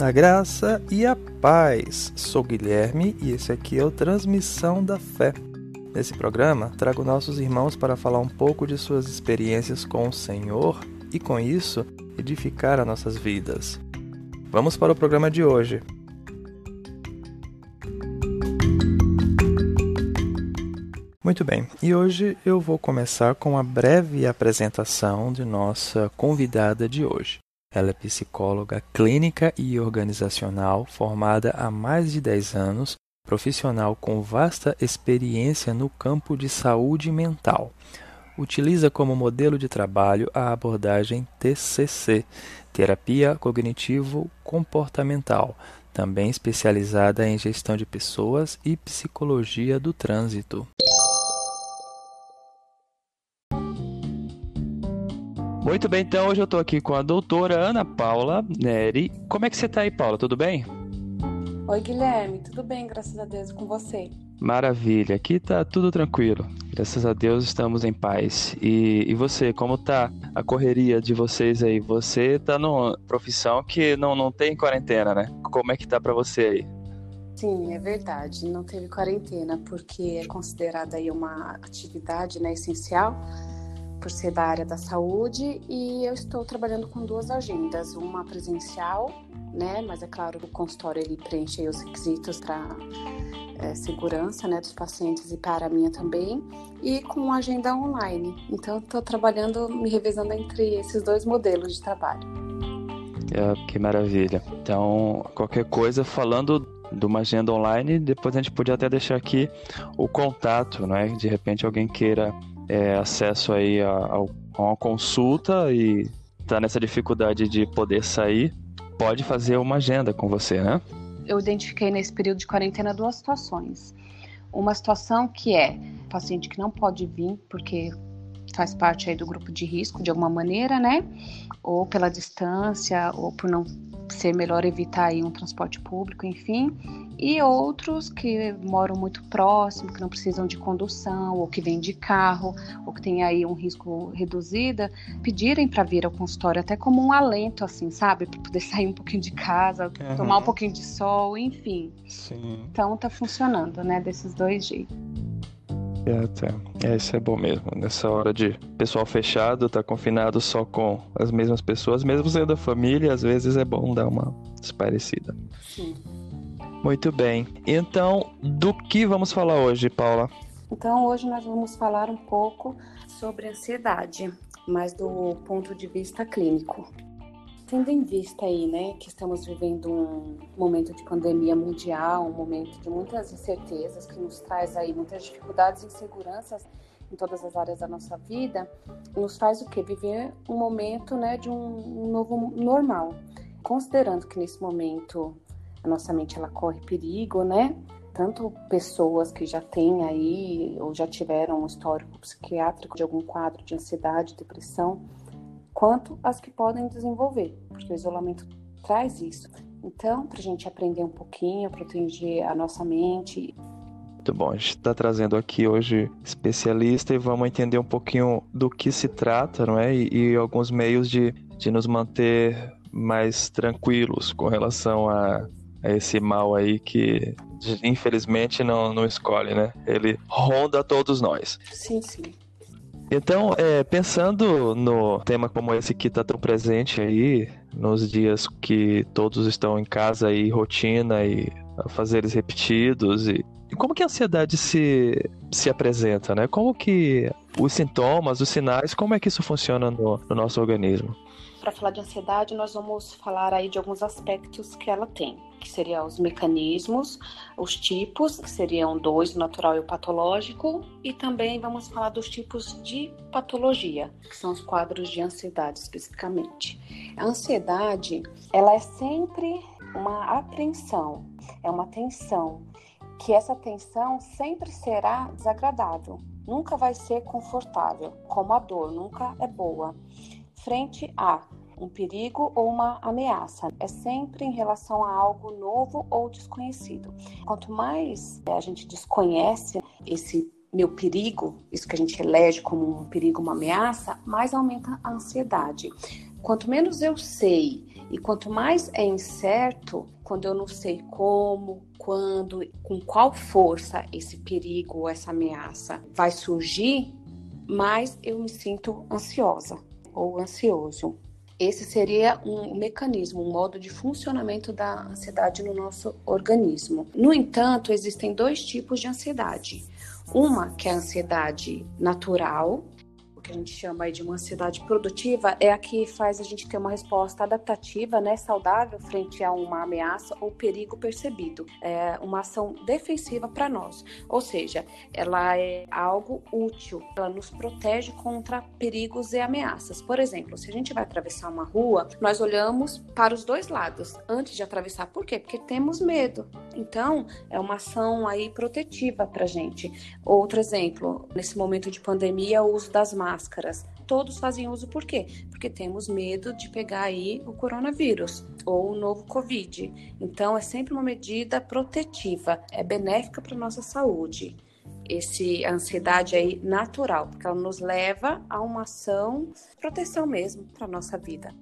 A graça e a paz. Sou Guilherme e esse aqui é o Transmissão da Fé. Nesse programa, trago nossos irmãos para falar um pouco de suas experiências com o Senhor e, com isso, edificar as nossas vidas. Vamos para o programa de hoje. Muito bem, e hoje eu vou começar com a breve apresentação de nossa convidada de hoje. Ela é psicóloga clínica e organizacional, formada há mais de 10 anos, profissional com vasta experiência no campo de saúde mental. Utiliza como modelo de trabalho a abordagem TCC, Terapia Cognitivo Comportamental, também especializada em gestão de pessoas e psicologia do trânsito. Muito bem, então hoje eu estou aqui com a doutora Ana Paula Neri. Como é que você está aí, Paula? Tudo bem? Oi, Guilherme. Tudo bem, graças a Deus, com você? Maravilha. Aqui tá tudo tranquilo. Graças a Deus estamos em paz. E, e você, como tá a correria de vocês aí? Você tá numa profissão que não, não tem quarentena, né? Como é que tá para você aí? Sim, é verdade. Não teve quarentena porque é considerada aí uma atividade né, essencial por ser da área da saúde e eu estou trabalhando com duas agendas, uma presencial, né, mas é claro o consultório ele preenche os requisitos para é, segurança, né, dos pacientes e para a minha também, e com agenda online. Então estou trabalhando, me revezando entre esses dois modelos de trabalho. É, que maravilha. Então, qualquer coisa falando de uma agenda online, depois a gente podia até deixar aqui o contato, né? De repente alguém queira é, acesso aí a, a, uma consulta e tá nessa dificuldade de poder sair, pode fazer uma agenda com você, né? Eu identifiquei nesse período de quarentena duas situações. Uma situação que é paciente que não pode vir porque faz parte aí do grupo de risco de alguma maneira, né? Ou pela distância, ou por não ser melhor evitar aí um transporte público, enfim e outros que moram muito próximo, que não precisam de condução, ou que vêm de carro, ou que tem aí um risco reduzido, pedirem para vir ao consultório até como um alento, assim, sabe? Para poder sair um pouquinho de casa, uhum. tomar um pouquinho de sol, enfim. Sim. Então tá funcionando, né? Desses dois jeitos. É, até. É, isso é bom mesmo. Nessa hora de pessoal fechado, tá confinado só com as mesmas pessoas, mesmo sendo da família, às vezes é bom dar uma desparecida. Sim. Muito bem. Então, do que vamos falar hoje, Paula? Então, hoje nós vamos falar um pouco sobre ansiedade, mas do ponto de vista clínico. Tendo em vista aí, né, que estamos vivendo um momento de pandemia mundial, um momento de muitas incertezas que nos traz aí muitas dificuldades e inseguranças em todas as áreas da nossa vida, nos faz o que viver um momento, né, de um novo normal. Considerando que nesse momento a nossa mente ela corre perigo, né? Tanto pessoas que já têm aí ou já tiveram um histórico psiquiátrico de algum quadro de ansiedade, depressão, quanto as que podem desenvolver, porque o isolamento traz isso. Então, para a gente aprender um pouquinho, proteger a nossa mente. Muito bom, a gente está trazendo aqui hoje especialista e vamos entender um pouquinho do que se trata, não é? E, e alguns meios de, de nos manter mais tranquilos com relação a é esse mal aí que infelizmente não, não escolhe, né? Ele ronda todos nós. Sim, sim. Então, é, pensando no tema como esse que está tão presente aí, nos dias que todos estão em casa e rotina e fazeres repetidos e, e como que a ansiedade se, se apresenta, né? Como que os sintomas, os sinais, como é que isso funciona no, no nosso organismo? Para falar de ansiedade, nós vamos falar aí de alguns aspectos que ela tem, que seriam os mecanismos, os tipos, que seriam dois, o natural e o patológico, e também vamos falar dos tipos de patologia, que são os quadros de ansiedade especificamente. A ansiedade, ela é sempre uma apreensão, é uma tensão, que essa tensão sempre será desagradável, nunca vai ser confortável, como a dor, nunca é boa frente a um perigo ou uma ameaça. É sempre em relação a algo novo ou desconhecido. Quanto mais a gente desconhece esse meu perigo, isso que a gente elege como um perigo, uma ameaça, mais aumenta a ansiedade. Quanto menos eu sei e quanto mais é incerto, quando eu não sei como, quando, com qual força esse perigo ou essa ameaça vai surgir, mais eu me sinto ansiosa ou ansioso. Esse seria um mecanismo, um modo de funcionamento da ansiedade no nosso organismo. No entanto, existem dois tipos de ansiedade. Uma que é a ansiedade natural, que a gente chama de uma ansiedade produtiva, é a que faz a gente ter uma resposta adaptativa, né, saudável frente a uma ameaça ou perigo percebido. É uma ação defensiva para nós, ou seja, ela é algo útil, ela nos protege contra perigos e ameaças. Por exemplo, se a gente vai atravessar uma rua, nós olhamos para os dois lados antes de atravessar. Por quê? Porque temos medo. Então, é uma ação aí protetiva para gente. Outro exemplo, nesse momento de pandemia, o uso das máscaras máscaras. Todos fazem uso por quê? Porque temos medo de pegar aí o coronavírus ou o novo Covid. Então é sempre uma medida protetiva, é benéfica para nossa saúde. Esse ansiedade aí natural, porque ela nos leva a uma ação proteção mesmo para nossa vida.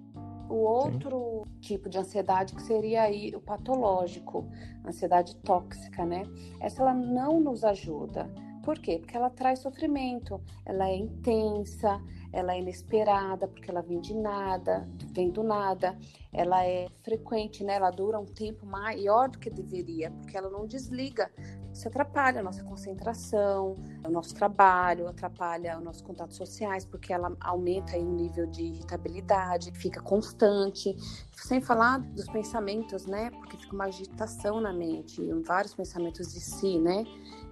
O outro Sim. tipo de ansiedade que seria aí o patológico, ansiedade tóxica, né? Essa ela não nos ajuda por quê? Porque ela traz sofrimento, ela é intensa, ela é inesperada, porque ela vem de nada, vem do nada, ela é frequente, né? Ela dura um tempo maior do que deveria, porque ela não desliga. Isso atrapalha a nossa concentração, o nosso trabalho, atrapalha os nossos contatos sociais, porque ela aumenta aí o nível de irritabilidade, fica constante. Sem falar dos pensamentos, né? Porque fica uma agitação na mente, vários pensamentos de si, né?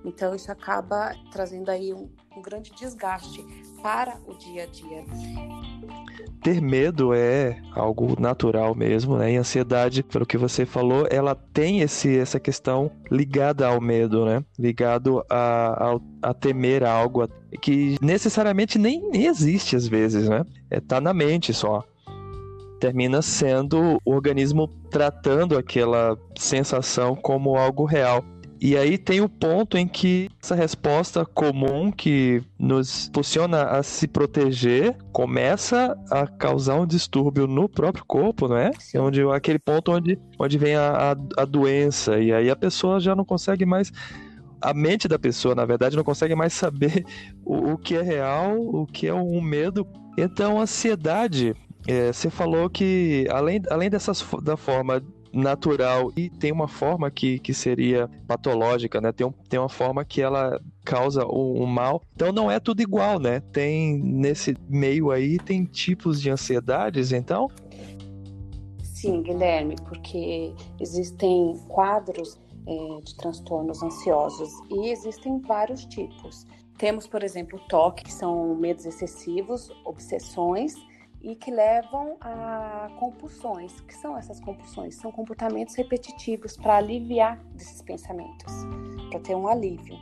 Então isso acaba trazendo aí um, um grande desgaste para o dia a dia. Ter medo é algo natural mesmo, né? E a ansiedade, pelo que você falou, ela tem esse, essa questão ligada ao medo, né? Ligado a, a, a temer algo que necessariamente nem, nem existe às vezes, né? É, tá na mente só termina sendo o organismo tratando aquela sensação como algo real. E aí tem o ponto em que essa resposta comum que nos impulsiona a se proteger começa a causar um distúrbio no próprio corpo, não é? é onde, aquele ponto onde, onde vem a, a, a doença. E aí a pessoa já não consegue mais a mente da pessoa, na verdade, não consegue mais saber o, o que é real, o que é um medo. Então, a ansiedade, é, você falou que além, além dessas, da forma natural e tem uma forma que, que seria patológica, né? Tem, um, tem uma forma que ela causa o, o, mal. Então não é tudo igual, né? Tem nesse meio aí tem tipos de ansiedades, então? Sim, Guilherme, porque existem quadros é, de transtornos ansiosos e existem vários tipos. Temos, por exemplo, TOC, que são medos excessivos, obsessões e que levam a compulsões. O que são essas compulsões? São comportamentos repetitivos para aliviar desses pensamentos, para ter um alívio.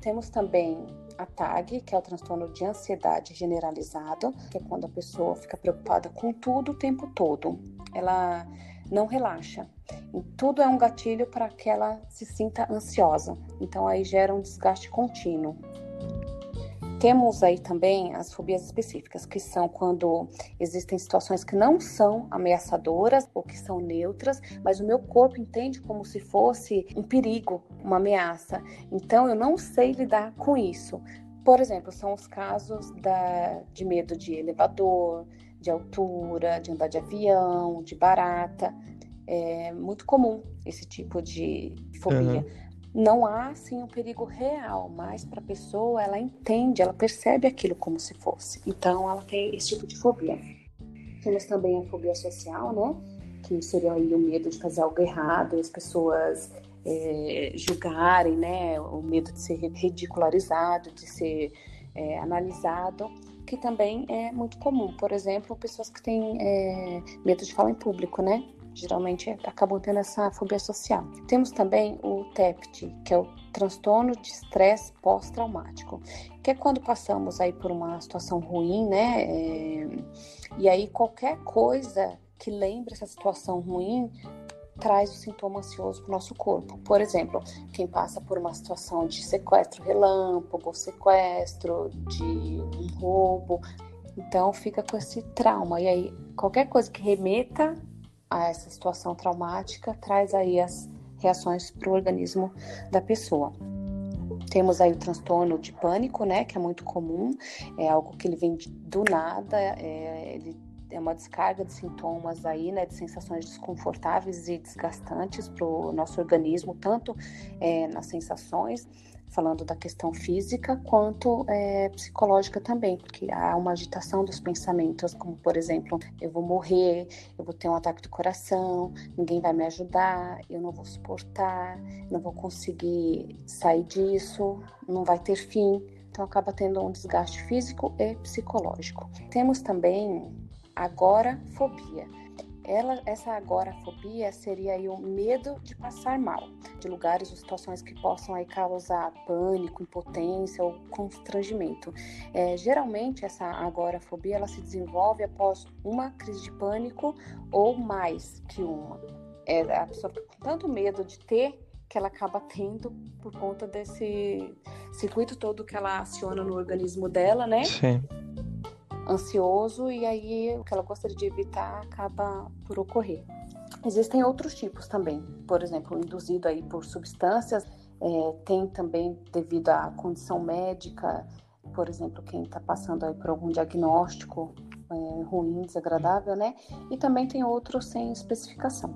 Temos também a TAG, que é o transtorno de ansiedade generalizado, que é quando a pessoa fica preocupada com tudo o tempo todo. Ela não relaxa. E tudo é um gatilho para que ela se sinta ansiosa. Então aí gera um desgaste contínuo. Temos aí também as fobias específicas, que são quando existem situações que não são ameaçadoras ou que são neutras, mas o meu corpo entende como se fosse um perigo, uma ameaça. Então eu não sei lidar com isso. Por exemplo, são os casos da, de medo de elevador, de altura, de andar de avião, de barata. É muito comum esse tipo de fobia. Uhum não há assim um perigo real, mas para a pessoa ela entende, ela percebe aquilo como se fosse. Então ela tem esse tipo de fobia. Temos também a fobia social, né? Que seria aí o medo de fazer algo errado, as pessoas é, julgarem, né? O medo de ser ridicularizado, de ser é, analisado, que também é muito comum. Por exemplo, pessoas que têm é, medo de falar em público, né? Geralmente acabam tendo essa fobia social. Temos também o TEPT, que é o transtorno de estresse pós-traumático, que é quando passamos aí por uma situação ruim, né? É, e aí qualquer coisa que lembre essa situação ruim traz o sintoma ansioso para o nosso corpo. Por exemplo, quem passa por uma situação de sequestro relâmpago, sequestro, de um roubo, Então fica com esse trauma. E aí, qualquer coisa que remeta a essa situação traumática traz aí as reações para o organismo da pessoa. Temos aí o transtorno de pânico, né, que é muito comum, é algo que ele vem do nada, é, ele é uma descarga de sintomas aí, né, de sensações desconfortáveis e desgastantes para o nosso organismo, tanto é, nas sensações, falando da questão física, quanto é, psicológica também, porque há uma agitação dos pensamentos, como por exemplo, eu vou morrer, eu vou ter um ataque do coração, ninguém vai me ajudar, eu não vou suportar, não vou conseguir sair disso, não vai ter fim. Então acaba tendo um desgaste físico e psicológico. Temos também agorafobia. Ela, essa agorafobia seria o medo de passar mal, de lugares ou situações que possam aí causar pânico, impotência ou constrangimento. É, geralmente essa agorafobia ela se desenvolve após uma crise de pânico ou mais que uma. É, a pessoa fica com tanto medo de ter que ela acaba tendo por conta desse circuito todo que ela aciona no organismo dela, né? Sim ansioso e aí o que ela gostaria de evitar acaba por ocorrer. Existem outros tipos também, por exemplo, induzido aí por substâncias, é, tem também devido à condição médica, por exemplo, quem está passando aí por algum diagnóstico é, ruim, desagradável, né? E também tem outros sem especificação.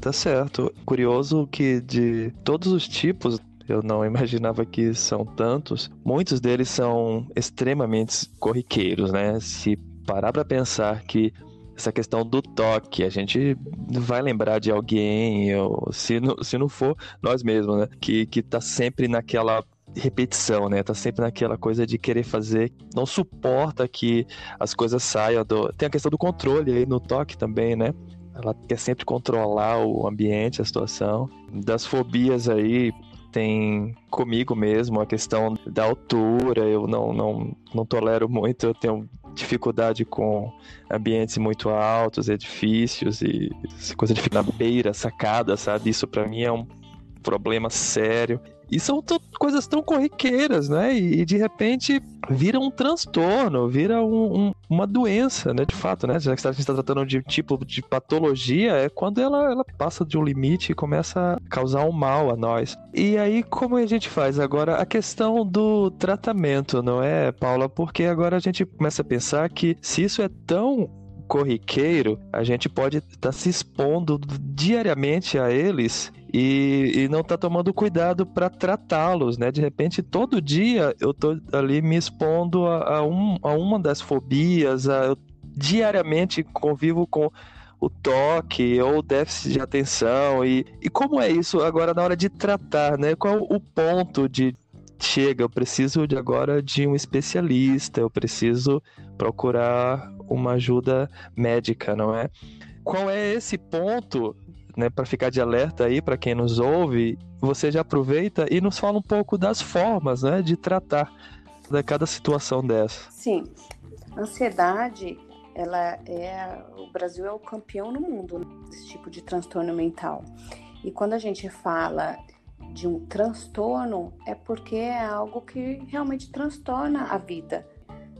Tá certo. Curioso que de todos os tipos eu não imaginava que são tantos. Muitos deles são extremamente corriqueiros, né? Se parar para pensar que essa questão do toque, a gente vai lembrar de alguém, ou se não, se não for nós mesmos, né? Que, que tá sempre naquela repetição, né? Tá sempre naquela coisa de querer fazer, não suporta que as coisas saiam do. Tem a questão do controle aí no toque também, né? Ela quer sempre controlar o ambiente, a situação. Das fobias aí, tem comigo mesmo a questão da altura, eu não, não, não tolero muito, eu tenho dificuldade com ambientes muito altos, edifícios e essa coisa de ficar na beira, sacada, sabe? Isso para mim é um problema sério. E são coisas tão corriqueiras, né? E, e, de repente vira um transtorno, vira um, um, uma doença, né? De fato, né? Já que a gente está tratando de tipo de patologia, é quando ela, ela passa de um limite e começa a causar um mal a nós. E aí, como a gente faz agora? A questão do tratamento, não é, Paula? Porque agora a gente começa a pensar que se isso é tão corriqueiro, a gente pode estar tá se expondo diariamente a eles e, e não tá tomando cuidado para tratá-los, né? De repente, todo dia eu tô ali me expondo a, a, um, a uma das fobias, a, eu diariamente convivo com o toque ou déficit de atenção e, e como é isso agora na hora de tratar, né? Qual o ponto de chega, eu preciso de agora de um especialista, eu preciso procurar uma ajuda médica, não é? Qual é esse ponto né, para ficar de alerta aí para quem nos ouve, você já aproveita e nos fala um pouco das formas, né, de tratar de cada situação dessa. Sim, ansiedade, ela é o Brasil é o campeão no mundo desse tipo de transtorno mental. E quando a gente fala de um transtorno, é porque é algo que realmente transtorna a vida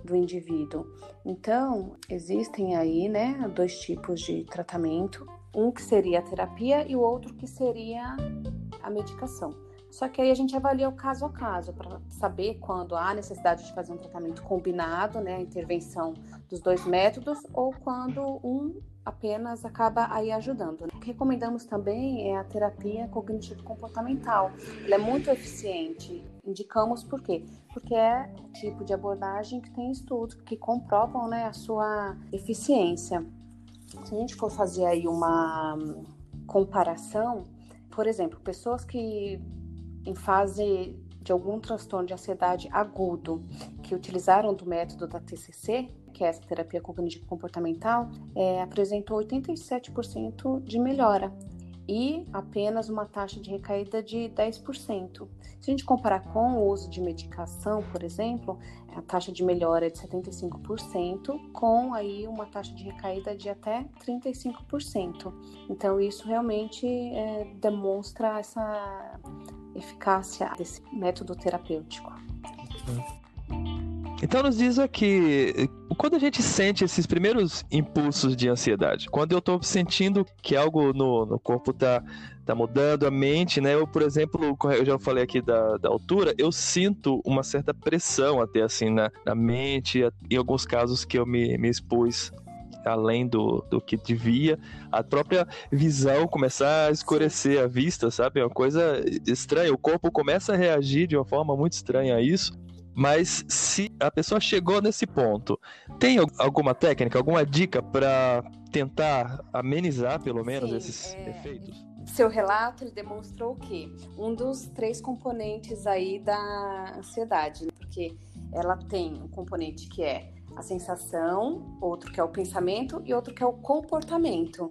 do indivíduo. Então, existem aí, né, dois tipos de tratamento um que seria a terapia e o outro que seria a medicação. Só que aí a gente avalia o caso a caso para saber quando há necessidade de fazer um tratamento combinado, né, a intervenção dos dois métodos, ou quando um apenas acaba aí ajudando. O que recomendamos também é a terapia cognitivo-comportamental. Ela é muito eficiente. Indicamos por quê? Porque é o tipo de abordagem que tem estudos que comprovam né, a sua eficiência. Se a gente for fazer aí uma comparação, por exemplo, pessoas que em fase de algum transtorno de ansiedade agudo que utilizaram do método da TCC, que é essa terapia cognitivo comportamental, é, apresentou 87% de melhora e apenas uma taxa de recaída de 10%. Se a gente comparar com o uso de medicação, por exemplo, a taxa de melhora é de 75%, com aí uma taxa de recaída de até 35%. Então isso realmente é, demonstra essa eficácia desse método terapêutico. Então nos diz aqui quando a gente sente esses primeiros impulsos de ansiedade, quando eu estou sentindo que algo no, no corpo está tá mudando a mente, né? Eu, por exemplo, eu já falei aqui da, da altura, eu sinto uma certa pressão até assim na, na mente, em alguns casos que eu me, me expus além do, do que devia, a própria visão começar a escurecer a vista, sabe? É uma coisa estranha. O corpo começa a reagir de uma forma muito estranha a isso. Mas se a pessoa chegou nesse ponto, tem alguma técnica, alguma dica para tentar amenizar pelo menos Sim, esses é... efeitos? Seu relato ele demonstrou o quê? Um dos três componentes aí da ansiedade, porque ela tem um componente que é a sensação, outro que é o pensamento e outro que é o comportamento.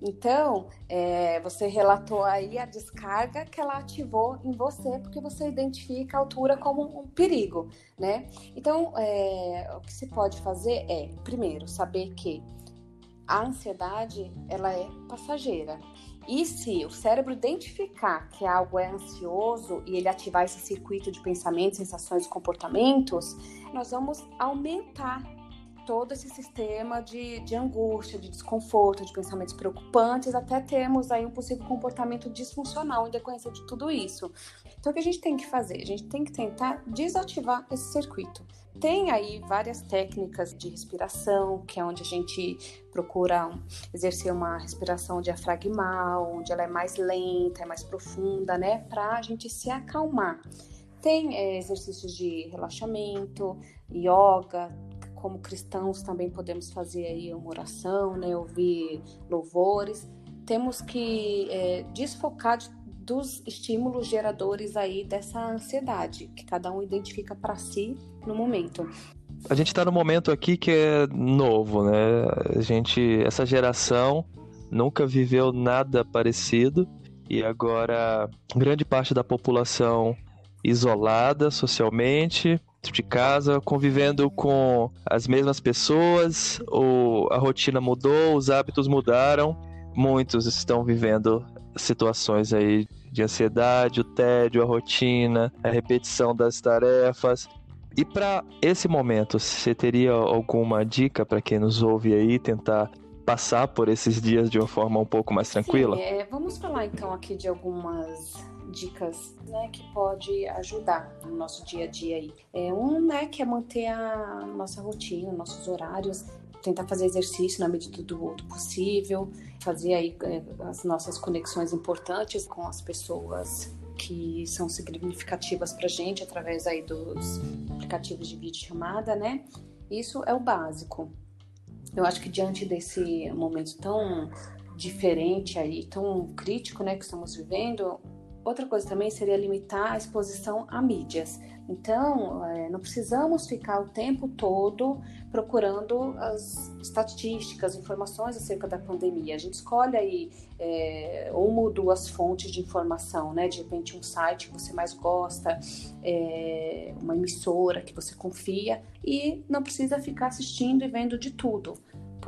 Então, é, você relatou aí a descarga que ela ativou em você, porque você identifica a altura como um perigo, né? Então, é, o que se pode fazer é, primeiro, saber que a ansiedade ela é passageira. E se o cérebro identificar que algo é ansioso e ele ativar esse circuito de pensamentos, sensações e comportamentos, nós vamos aumentar todo esse sistema de, de angústia, de desconforto, de pensamentos preocupantes, até termos aí um possível comportamento disfuncional em decorrência de tudo isso. Então, o que a gente tem que fazer? A gente tem que tentar desativar esse circuito. Tem aí várias técnicas de respiração, que é onde a gente procura exercer uma respiração diafragmal, onde ela é mais lenta, é mais profunda, né, para a gente se acalmar. Tem é, exercícios de relaxamento, yoga, como cristãos também podemos fazer aí uma oração, né, ouvir louvores. Temos que é, desfocar de, dos estímulos geradores aí dessa ansiedade que cada um identifica para si no momento. A gente está no momento aqui que é novo, né? A gente, essa geração nunca viveu nada parecido e agora grande parte da população isolada socialmente, de casa, convivendo com as mesmas pessoas, ou a rotina mudou, os hábitos mudaram. Muitos estão vivendo situações aí de ansiedade, o tédio, a rotina, a repetição das tarefas. E para esse momento, você teria alguma dica para quem nos ouve aí tentar passar por esses dias de uma forma um pouco mais tranquila? Sim, é, vamos falar então aqui de algumas dicas né, que pode ajudar no nosso dia a dia aí. É, um, né, que é manter a nossa rotina, nossos horários, tentar fazer exercício na medida do, possível, fazer aí é, as nossas conexões importantes com as pessoas que são significativas para gente através aí dos aplicativos de vídeo chamada, né? Isso é o básico. Eu acho que diante desse momento tão diferente aí, tão crítico, né, que estamos vivendo, Outra coisa também seria limitar a exposição a mídias. Então, é, não precisamos ficar o tempo todo procurando as estatísticas, informações acerca da pandemia. A gente escolhe aí é, uma ou duas fontes de informação, né? De repente, um site que você mais gosta, é, uma emissora que você confia, e não precisa ficar assistindo e vendo de tudo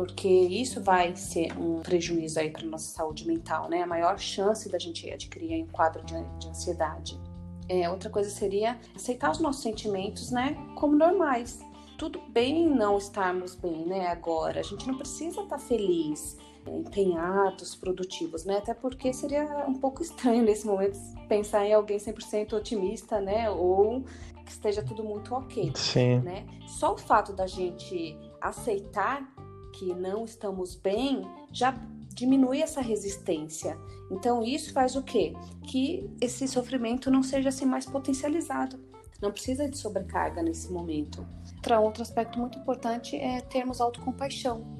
porque isso vai ser um prejuízo aí para nossa saúde mental, né? A maior chance da gente adquirir um quadro de, de ansiedade. É, outra coisa seria aceitar os nossos sentimentos, né, como normais. Tudo bem não estarmos bem, né, agora. A gente não precisa estar tá feliz, empenhados, produtivos, né? Até porque seria um pouco estranho nesse momento pensar em alguém 100% otimista, né? Ou que esteja tudo muito ok, Sim. né? Só o fato da gente aceitar que não estamos bem, já diminui essa resistência. Então isso faz o quê? Que esse sofrimento não seja assim mais potencializado. Não precisa de sobrecarga nesse momento. Outro aspecto muito importante é termos autocompaixão.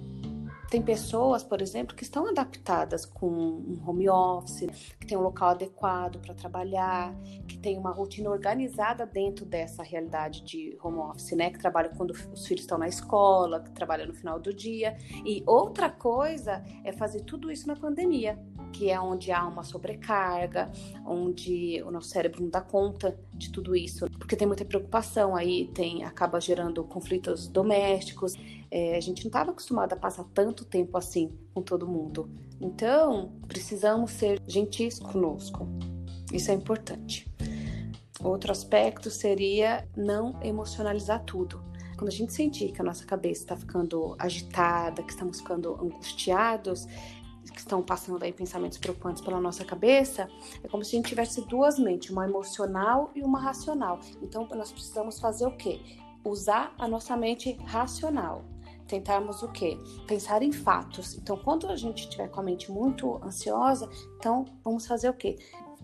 Tem pessoas, por exemplo, que estão adaptadas com um home office, que tem um local adequado para trabalhar, que tem uma rotina organizada dentro dessa realidade de home office, né? Que trabalha quando os filhos estão na escola, que trabalha no final do dia. E outra coisa é fazer tudo isso na pandemia, que é onde há uma sobrecarga, onde o nosso cérebro não dá conta de tudo isso, porque tem muita preocupação aí, tem acaba gerando conflitos domésticos. É, a gente não estava acostumado a passar tanto tempo assim com todo mundo. Então, precisamos ser gentis conosco. Isso é importante. Outro aspecto seria não emocionalizar tudo. quando a gente sentir que a nossa cabeça está ficando agitada, que estamos ficando angustiados, que estão passando aí pensamentos preocupantes pela nossa cabeça, é como se a gente tivesse duas mentes, uma emocional e uma racional. Então, nós precisamos fazer o quê? Usar a nossa mente racional tentarmos o quê? Pensar em fatos. Então, quando a gente estiver com a mente muito ansiosa, então vamos fazer o quê?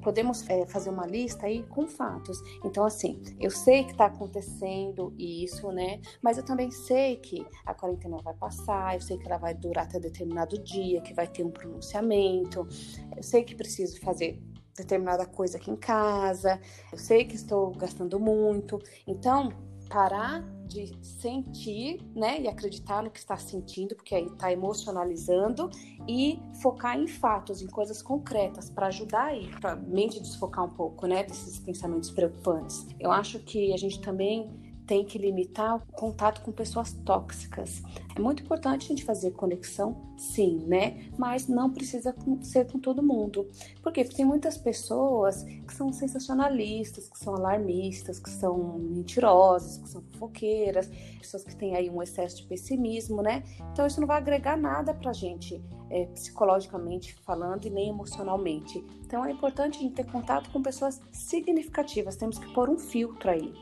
Podemos é, fazer uma lista aí com fatos. Então, assim, eu sei que está acontecendo isso, né? Mas eu também sei que a quarentena vai passar, eu sei que ela vai durar até determinado dia, que vai ter um pronunciamento, eu sei que preciso fazer determinada coisa aqui em casa, eu sei que estou gastando muito. Então, parar de sentir, né, e acreditar no que está sentindo, porque aí está emocionalizando e focar em fatos, em coisas concretas para ajudar aí, para a mente desfocar um pouco, né, desses pensamentos preocupantes. Eu acho que a gente também tem que limitar o contato com pessoas tóxicas. É muito importante a gente fazer conexão, sim, né? Mas não precisa ser com todo mundo. Por quê? Porque tem muitas pessoas que são sensacionalistas, que são alarmistas, que são mentirosas, que são fofoqueiras, pessoas que têm aí um excesso de pessimismo, né? Então isso não vai agregar nada pra gente, é, psicologicamente falando e nem emocionalmente. Então é importante a gente ter contato com pessoas significativas, temos que pôr um filtro aí.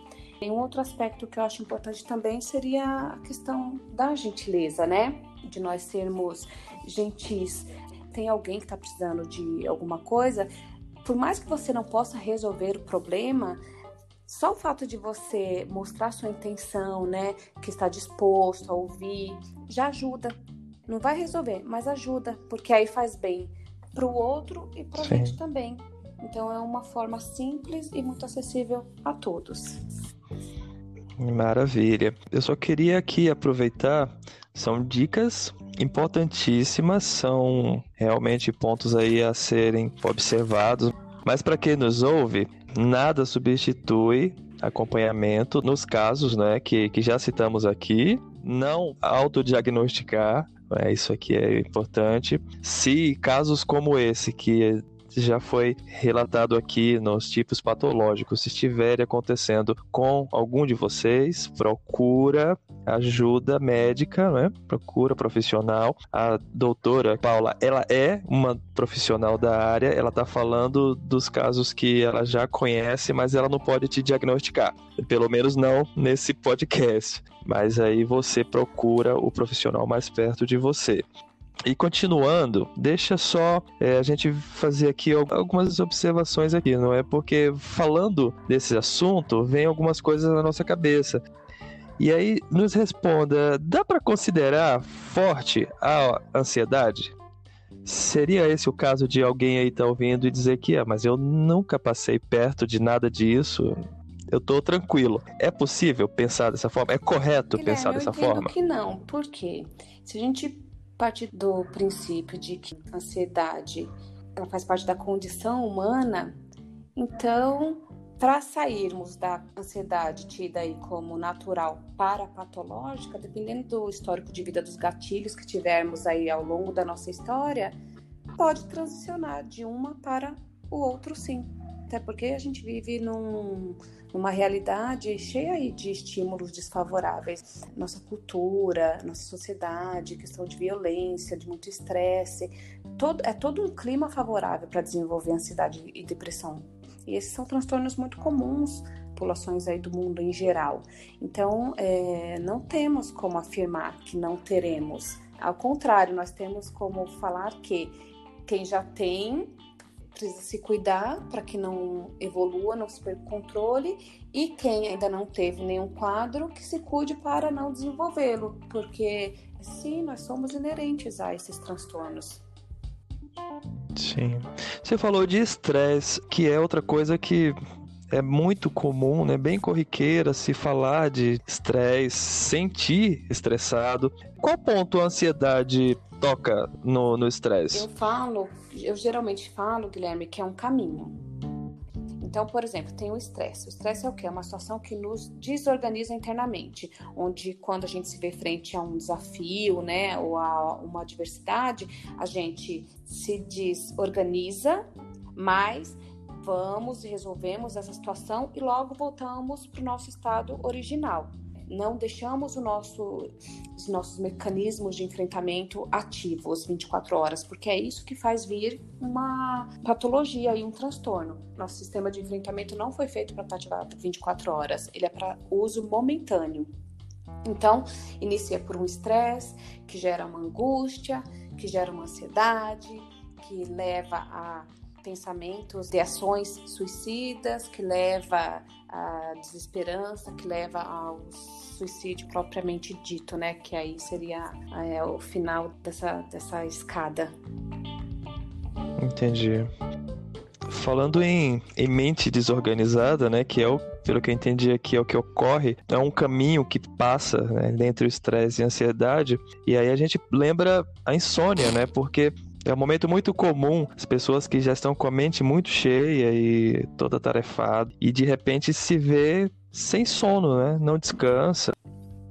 E um outro aspecto que eu acho importante também seria a questão da gentileza, né? De nós sermos gentis. Tem alguém que está precisando de alguma coisa, por mais que você não possa resolver o problema, só o fato de você mostrar sua intenção, né, que está disposto a ouvir, já ajuda. Não vai resolver, mas ajuda, porque aí faz bem para o outro e para a gente também. Então é uma forma simples e muito acessível a todos. Maravilha. Eu só queria aqui aproveitar, são dicas importantíssimas, são realmente pontos aí a serem observados. Mas para quem nos ouve, nada substitui acompanhamento nos casos né, que, que já citamos aqui. Não autodiagnosticar, é, isso aqui é importante. Se casos como esse, que já foi relatado aqui nos tipos patológicos. Se estiver acontecendo com algum de vocês, procura ajuda médica, né? Procura profissional. A doutora Paula, ela é uma profissional da área, ela tá falando dos casos que ela já conhece, mas ela não pode te diagnosticar. Pelo menos não nesse podcast. Mas aí você procura o profissional mais perto de você. E continuando, deixa só é, a gente fazer aqui algumas observações aqui, não é? Porque falando desse assunto, vem algumas coisas na nossa cabeça. E aí nos responda, dá para considerar forte a ansiedade? Seria esse o caso de alguém aí estar tá ouvindo e dizer que é, mas eu nunca passei perto de nada disso. Eu tô tranquilo. É possível pensar dessa forma? É correto Guilherme, pensar dessa eu forma? que não. Por quê? Se a gente partir do princípio de que a ansiedade ela faz parte da condição humana, então, para sairmos da ansiedade tida aí como natural para patológica, dependendo do histórico de vida dos gatilhos que tivermos aí ao longo da nossa história, pode transicionar de uma para o outro sim. Até porque a gente vive num, numa realidade cheia de estímulos desfavoráveis. Nossa cultura, nossa sociedade, questão de violência, de muito estresse. Todo, é todo um clima favorável para desenvolver ansiedade e depressão. E esses são transtornos muito comuns populações aí do mundo em geral. Então, é, não temos como afirmar que não teremos. Ao contrário, nós temos como falar que quem já tem precisa se cuidar para que não evolua, não se perca o controle, e quem ainda não teve nenhum quadro, que se cuide para não desenvolvê-lo, porque sim, nós somos inerentes a esses transtornos. Sim. Você falou de estresse, que é outra coisa que é muito comum, né, bem corriqueira se falar de estresse, sentir estressado. Qual ponto a ansiedade toca no estresse? Eu falo, eu geralmente falo, Guilherme, que é um caminho. Então, por exemplo, tem o estresse. O estresse é o quê? É uma situação que nos desorganiza internamente, onde quando a gente se vê frente a um desafio, né, ou a uma adversidade, a gente se desorganiza, mas vamos resolvemos essa situação e logo voltamos para o nosso estado original. Não deixamos nosso, os nossos mecanismos de enfrentamento ativos 24 horas, porque é isso que faz vir uma patologia e um transtorno. Nosso sistema de enfrentamento não foi feito para estar ativado 24 horas, ele é para uso momentâneo. Então, inicia por um estresse que gera uma angústia, que gera uma ansiedade, que leva a pensamentos de ações suicidas, que leva à desesperança, que leva ao suicídio propriamente dito, né? Que aí seria é, o final dessa, dessa escada. Entendi. Falando em, em mente desorganizada, né, que é o, pelo que eu entendi aqui, é o que ocorre, é um caminho que passa né, entre o estresse e a ansiedade, e aí a gente lembra a insônia, né, porque é um momento muito comum, as pessoas que já estão com a mente muito cheia e toda tarefada, e de repente se vê sem sono, né? Não descansa,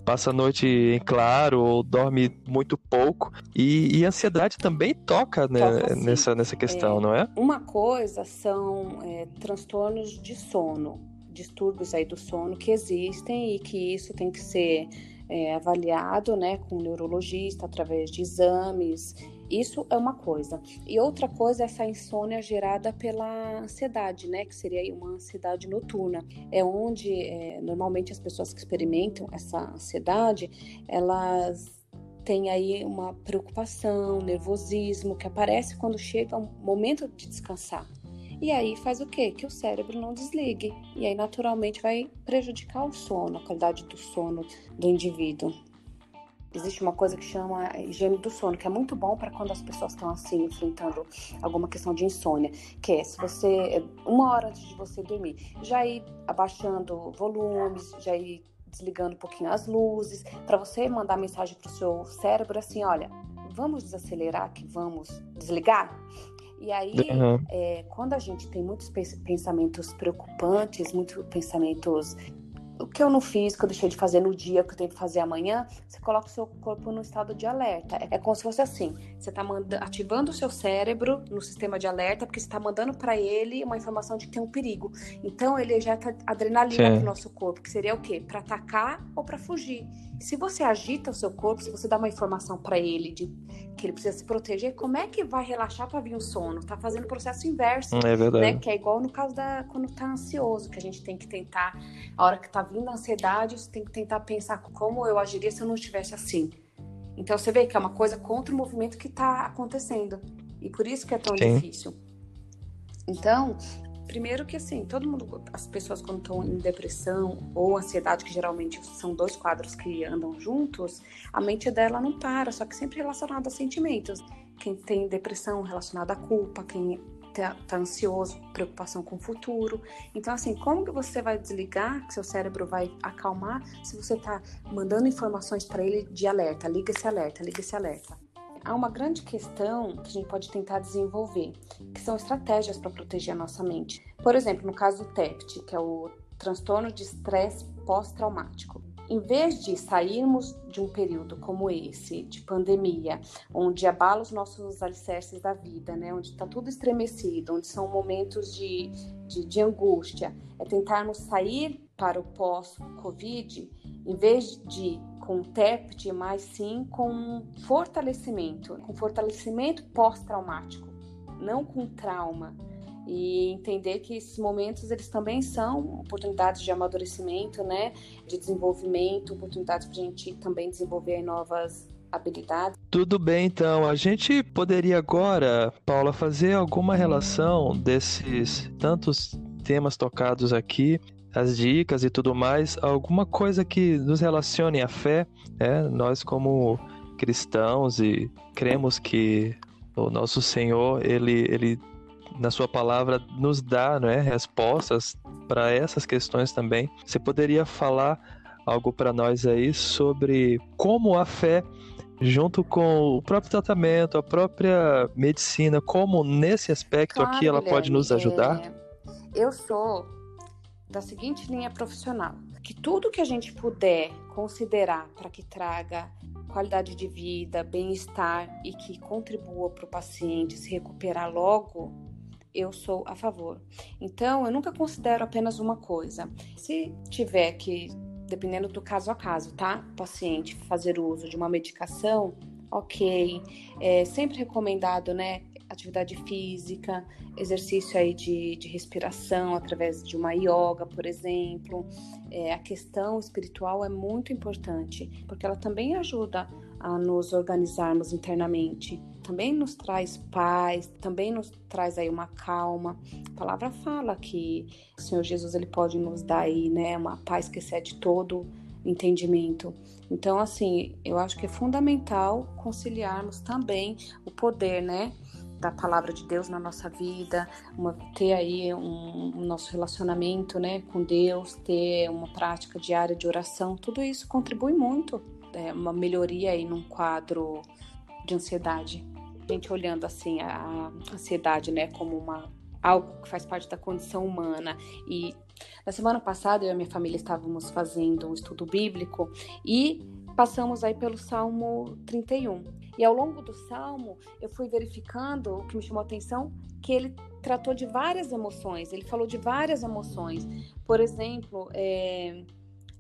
passa a noite em claro ou dorme muito pouco. E, e a ansiedade também toca, né, toca nessa, nessa questão, é, não é? Uma coisa são é, transtornos de sono, distúrbios aí do sono que existem e que isso tem que ser é, avaliado né, com um neurologista através de exames isso é uma coisa. E outra coisa é essa insônia gerada pela ansiedade, né? Que seria uma ansiedade noturna. É onde é, normalmente as pessoas que experimentam essa ansiedade, elas têm aí uma preocupação, nervosismo que aparece quando chega o momento de descansar. E aí faz o quê? Que o cérebro não desligue. E aí naturalmente vai prejudicar o sono, a qualidade do sono do indivíduo existe uma coisa que chama higiene do sono, que é muito bom para quando as pessoas estão assim enfrentando alguma questão de insônia, que é se você uma hora antes de você dormir, já ir abaixando volumes, já ir desligando um pouquinho as luzes, para você mandar mensagem para o seu cérebro assim, olha, vamos desacelerar que vamos desligar. E aí, uhum. é, quando a gente tem muitos pensamentos preocupantes, muitos pensamentos o que eu não fiz, que eu deixei de fazer no dia, que eu tenho que fazer amanhã, você coloca o seu corpo no estado de alerta. É como se fosse assim: você está ativando o seu cérebro no sistema de alerta, porque você está mandando para ele uma informação de que tem um perigo. Então ele ejeta adrenalina para o nosso corpo, que seria o quê? Para atacar ou para fugir. Se você agita o seu corpo, se você dá uma informação para ele de que ele precisa se proteger, como é que vai relaxar para vir o sono? Tá fazendo o processo inverso, é verdade. né? Que é igual no caso da quando tá ansioso, que a gente tem que tentar, a hora que tá vindo a ansiedade, você tem que tentar pensar como eu agiria se eu não estivesse assim. Então você vê que é uma coisa contra o movimento que está acontecendo. E por isso que é tão Sim. difícil. Então, primeiro que assim, todo mundo, as pessoas quando estão em depressão ou ansiedade, que geralmente são dois quadros que andam juntos, a mente dela não para, só que sempre relacionada a sentimentos. Quem tem depressão relacionada à culpa, quem tá, tá, ansioso, preocupação com o futuro. Então, assim, como que você vai desligar, que seu cérebro vai acalmar, se você tá mandando informações para ele de alerta, liga esse alerta, liga esse alerta. Há uma grande questão que a gente pode tentar desenvolver, que são estratégias para proteger a nossa mente. Por exemplo, no caso do TEPT, que é o transtorno de estresse pós-traumático em vez de sairmos de um período como esse, de pandemia, onde abala os nossos alicerces da vida, né, onde está tudo estremecido, onde são momentos de, de, de angústia, é tentarmos sair para o pós-Covid, em vez de com TEPT, mas sim com fortalecimento, com fortalecimento pós-traumático, não com trauma e entender que esses momentos eles também são oportunidades de amadurecimento, né, de desenvolvimento, oportunidades para a gente também desenvolver novas habilidades. Tudo bem, então. A gente poderia agora, Paula, fazer alguma relação desses tantos temas tocados aqui, as dicas e tudo mais, alguma coisa que nos relacione à fé, né? Nós como cristãos e cremos que o nosso Senhor, ele, ele na sua palavra nos dá não é, respostas para essas questões também. Você poderia falar algo para nós aí sobre como a fé, junto com o próprio tratamento, a própria medicina, como nesse aspecto claro, aqui ela Guilherme, pode nos ajudar? É... Eu sou da seguinte linha profissional: que tudo que a gente puder considerar para que traga qualidade de vida, bem-estar e que contribua para o paciente se recuperar logo, eu sou a favor. Então, eu nunca considero apenas uma coisa. Se tiver que dependendo do caso a caso, tá? Paciente fazer uso de uma medicação, ok. É sempre recomendado, né? Atividade física, exercício aí de, de respiração através de uma yoga, por exemplo. É, a questão espiritual é muito importante, porque ela também ajuda a nos organizarmos internamente também nos traz paz, também nos traz aí uma calma. A palavra fala que o Senhor Jesus ele pode nos dar aí, né, uma paz que excede todo entendimento. Então, assim, eu acho que é fundamental conciliarmos também o poder, né, da palavra de Deus na nossa vida, uma, ter aí um, um, nosso relacionamento, né, com Deus, ter uma prática diária de oração, tudo isso contribui muito, é uma melhoria aí num quadro de ansiedade gente olhando assim a ansiedade, né, como uma algo que faz parte da condição humana. E na semana passada eu e a minha família estávamos fazendo um estudo bíblico e passamos aí pelo Salmo 31. E ao longo do salmo, eu fui verificando o que me chamou a atenção, que ele tratou de várias emoções, ele falou de várias emoções. Por exemplo, é,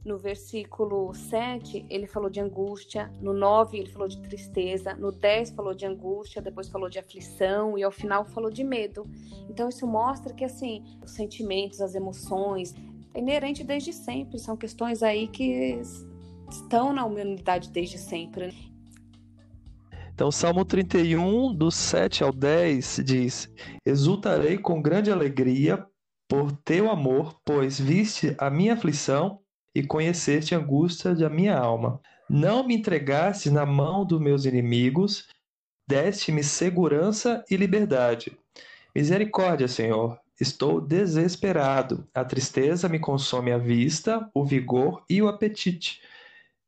no versículo 7, ele falou de angústia. No 9, ele falou de tristeza. No 10, falou de angústia. Depois, falou de aflição. E ao final, falou de medo. Então, isso mostra que, assim, os sentimentos, as emoções, é inerente desde sempre. São questões aí que estão na humanidade desde sempre. Então, Salmo 31, do 7 ao 10, diz: Exultarei com grande alegria por teu amor, pois viste a minha aflição e conheceste a angústia da minha alma. Não me entregaste na mão dos meus inimigos, deste-me segurança e liberdade. Misericórdia, Senhor, estou desesperado. A tristeza me consome a vista, o vigor e o apetite.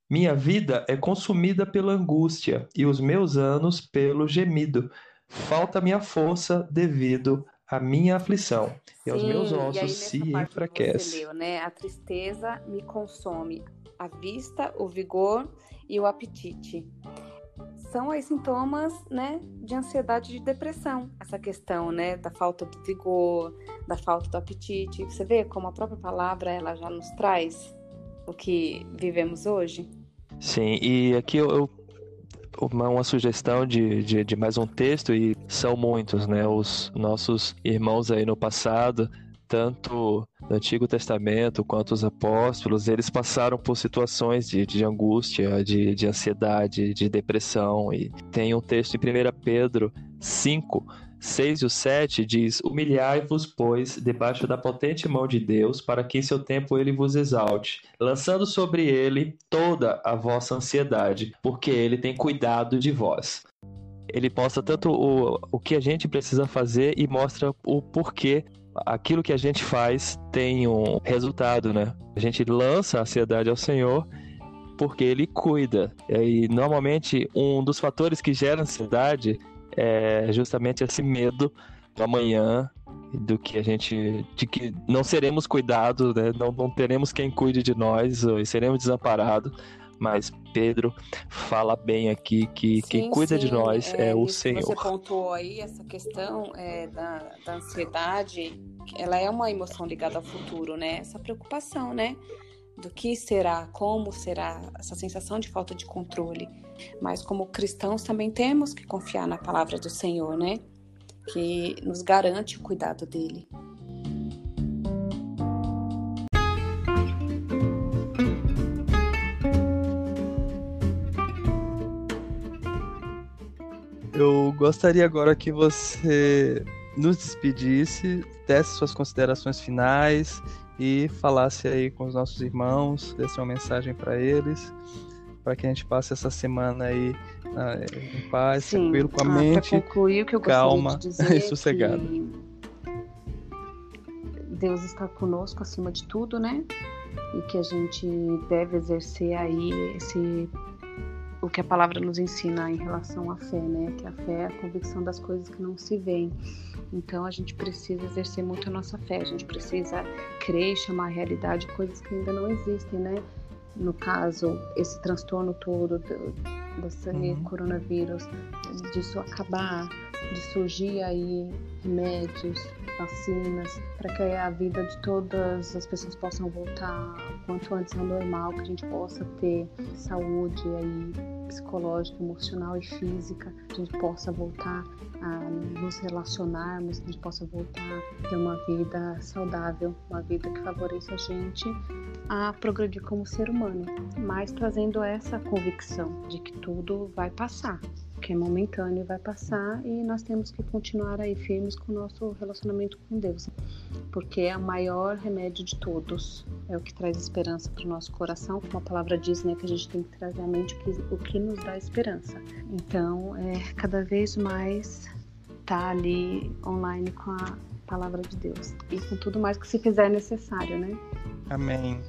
Minha vida é consumida pela angústia e os meus anos pelo gemido. Falta-me a força devido a minha aflição Sim, e aos meus ossos se enfraquece. né? A tristeza me consome a vista, o vigor e o apetite. São aí sintomas, né, de ansiedade e de depressão. Essa questão, né, da falta do vigor, da falta do apetite. Você vê como a própria palavra ela já nos traz o que vivemos hoje? Sim, e aqui eu, eu uma, uma sugestão de, de, de, mais um texto, e são muitos, né? Os nossos irmãos aí no passado, tanto no Antigo Testamento quanto os apóstolos, eles passaram por situações de, de angústia, de, de ansiedade, de depressão. E tem um texto em 1 Pedro 5, 6 e o 7 diz: Humilhai-vos, pois, debaixo da potente mão de Deus, para que em seu tempo ele vos exalte, lançando sobre ele toda a vossa ansiedade, porque ele tem cuidado de vós. Ele mostra tanto o, o que a gente precisa fazer e mostra o porquê aquilo que a gente faz tem um resultado, né? A gente lança a ansiedade ao Senhor porque ele cuida. E normalmente um dos fatores que gera ansiedade é justamente esse medo do amanhã, do que a gente. de que não seremos cuidados, né? não, não teremos quem cuide de nós e seremos desamparados. Mas Pedro fala bem aqui que sim, quem cuida sim, de nós é, é o Senhor. Você pontuou aí essa questão é, da, da ansiedade, ela é uma emoção ligada ao futuro, né? Essa preocupação, né? Do que será, como será, essa sensação de falta de controle. Mas como cristãos também temos que confiar na palavra do Senhor, né? Que nos garante o cuidado dele. Eu gostaria agora que você nos despedisse, desse suas considerações finais e falasse aí com os nossos irmãos, desse uma mensagem para eles, para que a gente passe essa semana aí uh, em paz, Sim. tranquilo, com a ah, mente concluir, calma dizer e sossegada. Deus está conosco acima de tudo, né? E que a gente deve exercer aí esse o que a palavra nos ensina em relação à fé, né? Que a fé é a convicção das coisas que não se veem. Então a gente precisa exercer muito a nossa fé, a gente precisa crer e chamar a realidade coisas que ainda não existem, né? No caso, esse transtorno todo do, desse uhum. coronavírus, disso acabar, de surgir aí remédios, vacinas, para que a vida de todas as pessoas possam voltar quanto antes ao normal, que a gente possa ter saúde aí psicológica, emocional e física, que a gente possa voltar a nos relacionarmos, a gente possa voltar a ter uma vida saudável, uma vida que favoreça a gente a progredir como ser humano, mas trazendo essa convicção de que tudo vai passar, que é momentâneo e vai passar e nós temos que continuar aí firmes com o nosso relacionamento com Deus, porque é o maior remédio de todos, é o que traz esperança para o nosso coração, como a palavra diz, né, que a gente tem que trazer à mente o que, o que nos dá esperança. Então, é cada vez mais tá ali online com a palavra de Deus e com tudo mais que se fizer necessário, né? Amém.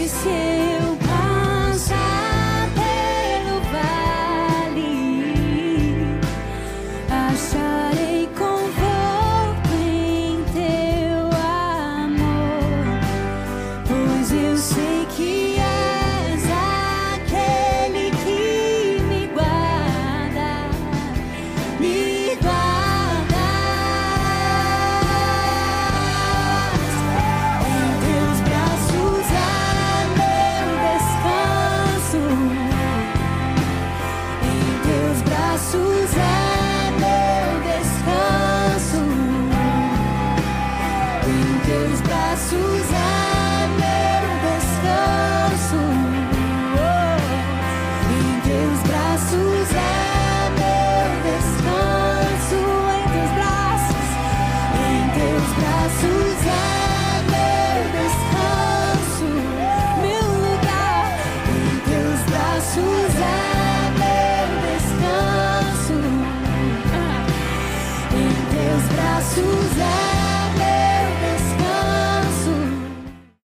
谢谢